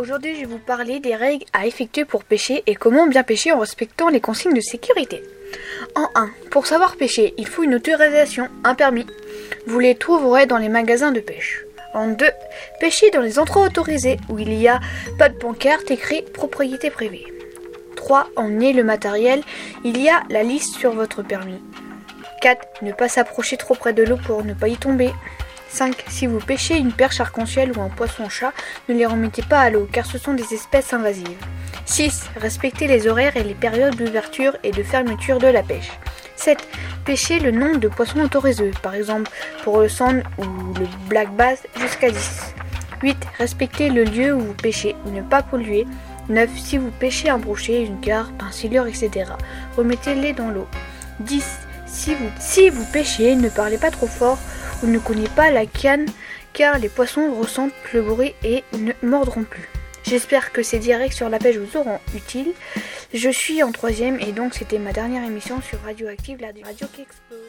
Aujourd'hui, je vais vous parler des règles à effectuer pour pêcher et comment bien pêcher en respectant les consignes de sécurité. En 1, pour savoir pêcher, il faut une autorisation, un permis. Vous les trouverez dans les magasins de pêche. En 2, pêcher dans les endroits autorisés où il n'y a pas de pancarte écrit propriété privée. 3, emmener le matériel, il y a la liste sur votre permis. 4. Ne pas s'approcher trop près de l'eau pour ne pas y tomber. 5. Si vous pêchez une perche arc-en-ciel ou un poisson-chat, ne les remettez pas à l'eau car ce sont des espèces invasives. 6. Respectez les horaires et les périodes d'ouverture et de fermeture de la pêche. 7. Pêchez le nombre de poissons autorisés, par exemple pour le sand ou le black bass jusqu'à 10. 8. Respectez le lieu où vous pêchez, ne pas polluer. 9. Si vous pêchez un brochet, une carpe, un silure, etc., remettez-les dans l'eau. 10. Si vous, pêchez, ne parlez pas trop fort ou ne connaissez pas la canne car les poissons ressentent le bruit et ne mordront plus. J'espère que ces directs sur la pêche vous auront utile. Je suis en troisième et donc c'était ma dernière émission sur Radioactive, la radio qui explose.